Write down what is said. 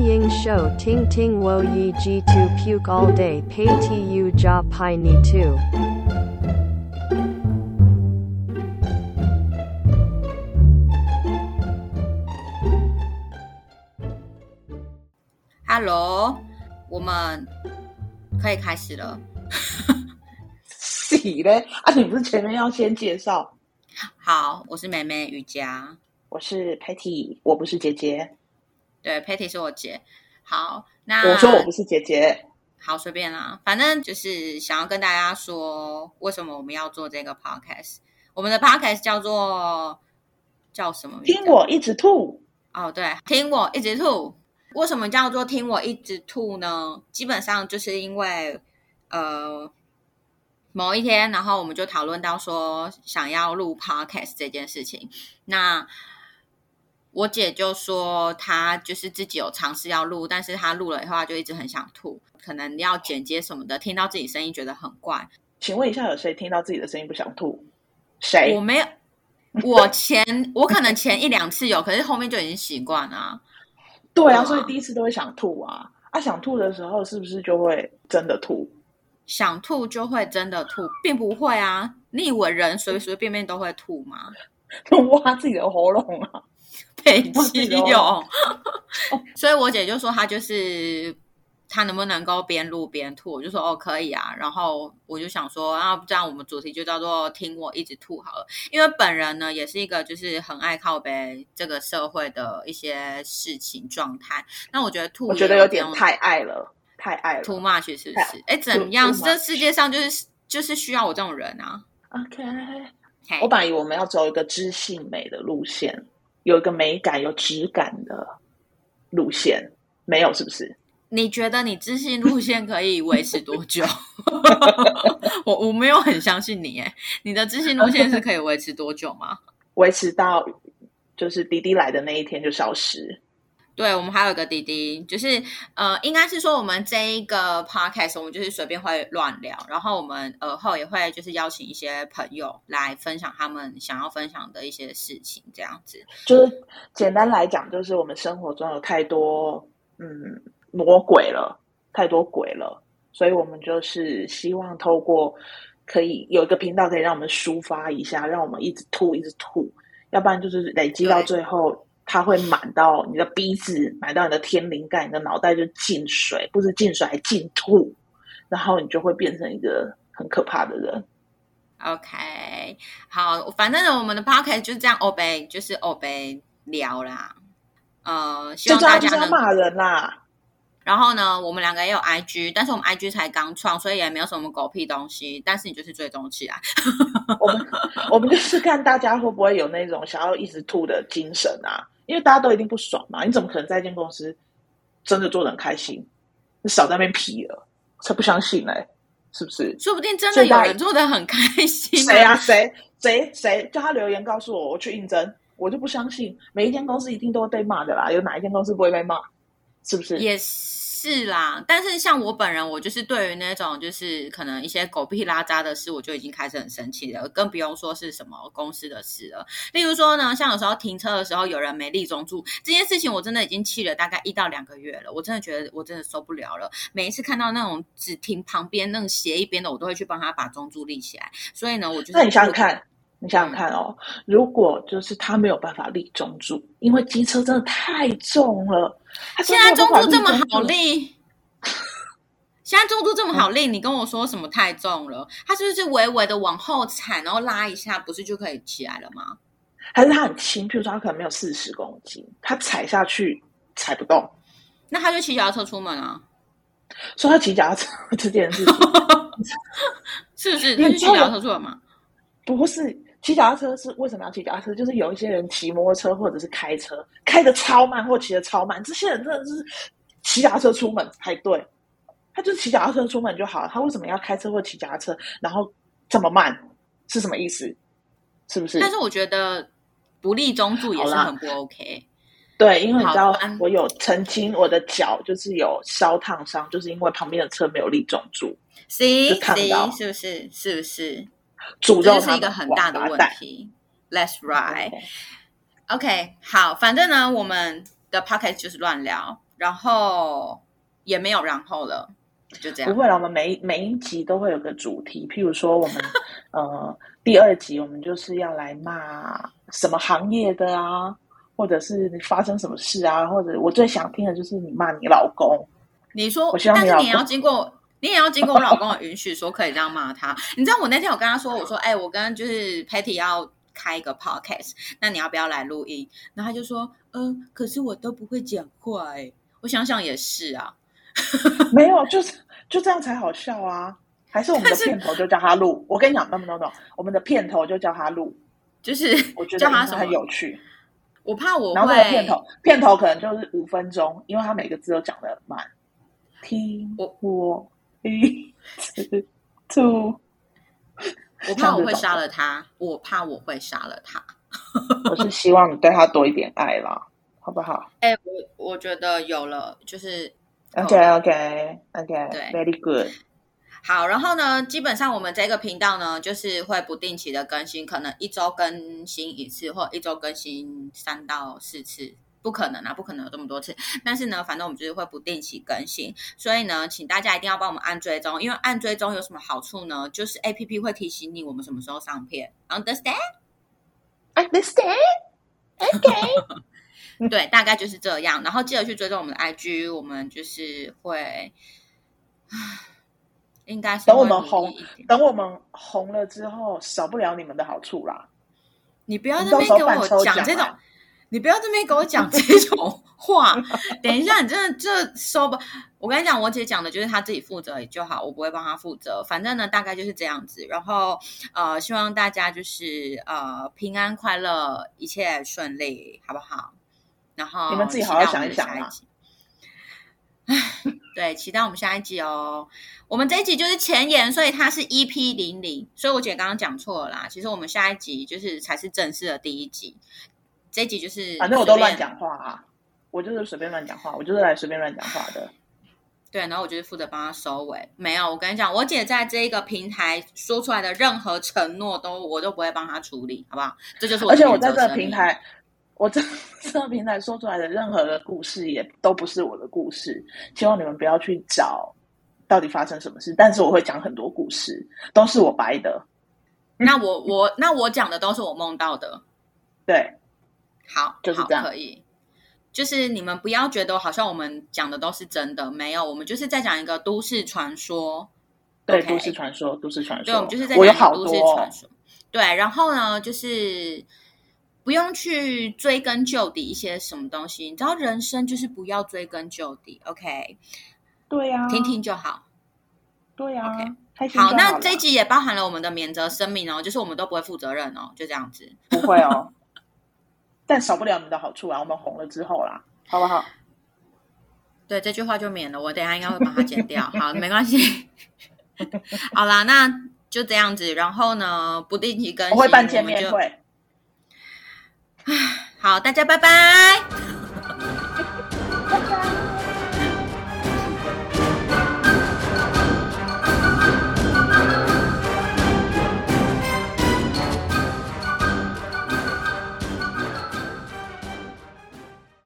迎收听听我一 G to puke all day pay tu ja pi ni tu。Hello，我们可以开始了。洗嘞啊！你不是前面要先介绍？好，我是妹妹瑜伽，我是 Patty，我不是姐姐。对，Patty 是我姐。好，那我说我不是姐姐。好，随便啦，反正就是想要跟大家说，为什么我们要做这个 podcast。我们的 podcast 叫做叫什么？听我一直吐。哦，对，听我一直吐。为什么叫做听我一直吐呢？基本上就是因为呃某一天，然后我们就讨论到说想要录 podcast 这件事情。那我姐就说她就是自己有尝试要录，但是她录了以后，她就一直很想吐，可能要剪接什么的，听到自己声音觉得很怪。请问一下，有谁听到自己的声音不想吐？谁？我没有，我前我可能前一两次有，可是后面就已经习惯了啊。对啊，所以第一次都会想吐啊。啊，想吐的时候是不是就会真的吐？想吐就会真的吐，并不会啊！你以为人随随便便都会吐吗？挖自己的喉咙啊！北我记得极有哦，所以我姐就说她就是她能不能够边录边吐，我就说哦可以啊。然后我就想说啊，这样我们主题就叫做听我一直吐好了，因为本人呢也是一个就是很爱靠背这个社会的一些事情状态。那我觉得吐，我觉得有点太爱了，太爱了。too much 是不是？哎，怎么样？这世界上就是就是需要我这种人啊！OK，我本来以为我们要走一个知性美的路线，有一个美感、有质感的路线，没有是不是？你觉得你自信路线可以维持多久？我我没有很相信你，哎，你的自信路线是可以维持多久吗？维持到就是滴滴来的那一天就消失。对，我们还有一个弟弟，就是呃，应该是说我们这一个 podcast，我们就是随便会乱聊，然后我们耳后也会就是邀请一些朋友来分享他们想要分享的一些事情，这样子。就是简单来讲，就是我们生活中有太多嗯魔鬼了，太多鬼了，所以我们就是希望透过可以有一个频道，可以让我们抒发一下，让我们一直吐，一直吐，要不然就是累积到最后。它会满到你的鼻子，满到你的天灵盖，你的脑袋就进水，不是进水还进吐，然后你就会变成一个很可怕的人。OK，好，反正我们的 p o c k e t 就是这样欧贝，就是欧贝聊啦。呃，希就望大家能骂人啦。然后呢，我们两个也有 IG，但是我们 IG 才刚创，所以也没有什么狗屁东西。但是你就是追踪起来，我们我们就是看大家会不会有那种想要一直吐的精神啊，因为大家都一定不爽嘛，你怎么可能在一间公司真的做的很开心？你少在那边皮了，才不相信嘞、是不是？说不定真的有人做的很开心。谁啊？谁谁谁叫他留言告诉我，我去应征，我就不相信每一间公司一定都会被骂的啦，有哪一间公司不会被骂？是不是？也是啦，但是像我本人，我就是对于那种就是可能一些狗屁拉渣的事，我就已经开始很生气了，更不用说是什么公司的事了。例如说呢，像有时候停车的时候有人没立中柱，这件事情我真的已经气了大概一到两个月了，我真的觉得我真的受不了了。每一次看到那种只停旁边那种斜一边的，我都会去帮他把中柱立起来。所以呢，我就是那你想想看，你想想看哦，如果就是他没有办法立中柱，因为机车真的太重了，他 现在中柱这么好立，现在中柱这么好立，你跟我说什么太重了？他是不是微微的往后踩，然后拉一下，不是就可以起来了吗？还是他很轻，譬如说他可能没有四十公斤，他踩下去踩不动，那他就骑脚踏车出门啊？所以他骑脚踏车 这件事情 是不是？你他就骑脚踏车出门吗？不是骑脚踏车是为什么要骑脚踏车？就是有一些人骑摩托车或者是开车开的超慢或骑的超慢，这些人真的是骑脚踏车出门才对，他就是骑脚踏车出门就好了，他为什么要开车或骑脚踏车，然后这么慢是什么意思？是不是？但是我觉得不立中柱也是很不 OK。对，因为你知道我有曾经我的脚就是有烧烫伤，就是因为旁边的车没有立中柱，C 就看 C 到是不是？是不是？诅咒这是一个很大的问。题。Let's right。OK OK，好，反正呢，我们的 podcast 就是乱聊。然后也没有然后了，就这样。不会了，我们每一每一集都会有个主题，譬如说我们 呃第二集我们就是要来骂什么行业的啊，或者是你发生什么事啊，或者我最想听的就是你骂你老公。你说，但是你要经过，你也要经过我老公的允许，说可以这样骂他。你知道我那天我跟他说，我说，哎、我跟就是 Patty 要开一个 podcast，那你要不要来录音？然后他就说，嗯、可是我都不会讲话、哎，我想想也是啊，没有，就是就这样才好笑啊！还是我们的片头就叫他录？我跟你讲，no no no，我们的片头就叫他录，就是我觉得叫他什么很？有趣。我怕我然后那个会片头，片头可能就是五分钟，因为他每个字都讲的很慢。听我我一次 two，我怕我会杀了他，我怕我会杀了他。我是希望你对他多一点爱啦，好不好哎、我我觉得有了，就是？OK OK OK，对 Very good。好，然后呢，基本上我们这个频道呢，就是会不定期的更新，可能一周更新一次，或一周更新三到四次，不可能啊，不可能有这么多次。但是呢，反正我们就是会不定期更新，所以呢，请大家一定要帮我们按追踪，因为按追踪有什么好处呢？就是 A P P 会提醒你我们什么时候上片，Understand？Understand？OK 对，大概就是这样。然后记得去追踪我们的 I G，我们就是会，应该是等我们红，等我们红了之后，少不了你们的好处啦。你不要在那边给我讲这种啊，你不要这边给我讲这种话。等一下，你真的这收吧。我跟你讲，我姐讲的就是她自己负责就好，我不会帮她负责。反正呢，大概就是这样子。然后呃，希望大家就是呃平安快乐，一切顺利，好不好？然后你们自己好好想一想啦下集。唉，对，期待我们下一集哦。我们这一集就是前言，所以它是 EP 零零，所以我姐刚刚讲错了啦。其实我们下一集就是才是正式的第一集，这一集就是反正我都乱讲话啊，我就是随便乱讲话，我就是来随便乱讲话的。对，然后我就是负责帮他收尾。没有，我跟你讲，我姐在这一个平台说出来的任何承诺都我都不会帮她处理，好不好？这就是我而且我在这个平台，我这 这个平台说出来的任何的故事也都不是我的故事，希望你们不要去找到底发生什么事。但是我会讲很多故事，都是我掰的。那我我那我讲的都是我梦到的，对，好，好就是这样可以。就是你们不要觉得好像我们讲的都是真的，没有，我们就是在讲一个都市传说。对都市传说，都市传说。对，我们就是在讲都市传说。对，然后呢，就是不用去追根究底一些什么东西，你知道，人生就是不要追根究底，OK，对呀、听听就好。对呀、OK 好，那这一集也包含了我们的免责声明哦，就是我们都不会负责任哦，就这样子。不会哦，但少不了你的好处啊。我们红了之后啦，好不好？对，这句话就免了，我等一下应该会把它剪掉。好，没关系。好啦，那就这样子。然后呢，不定期更新，我会办见们就。面会。好，大家拜拜。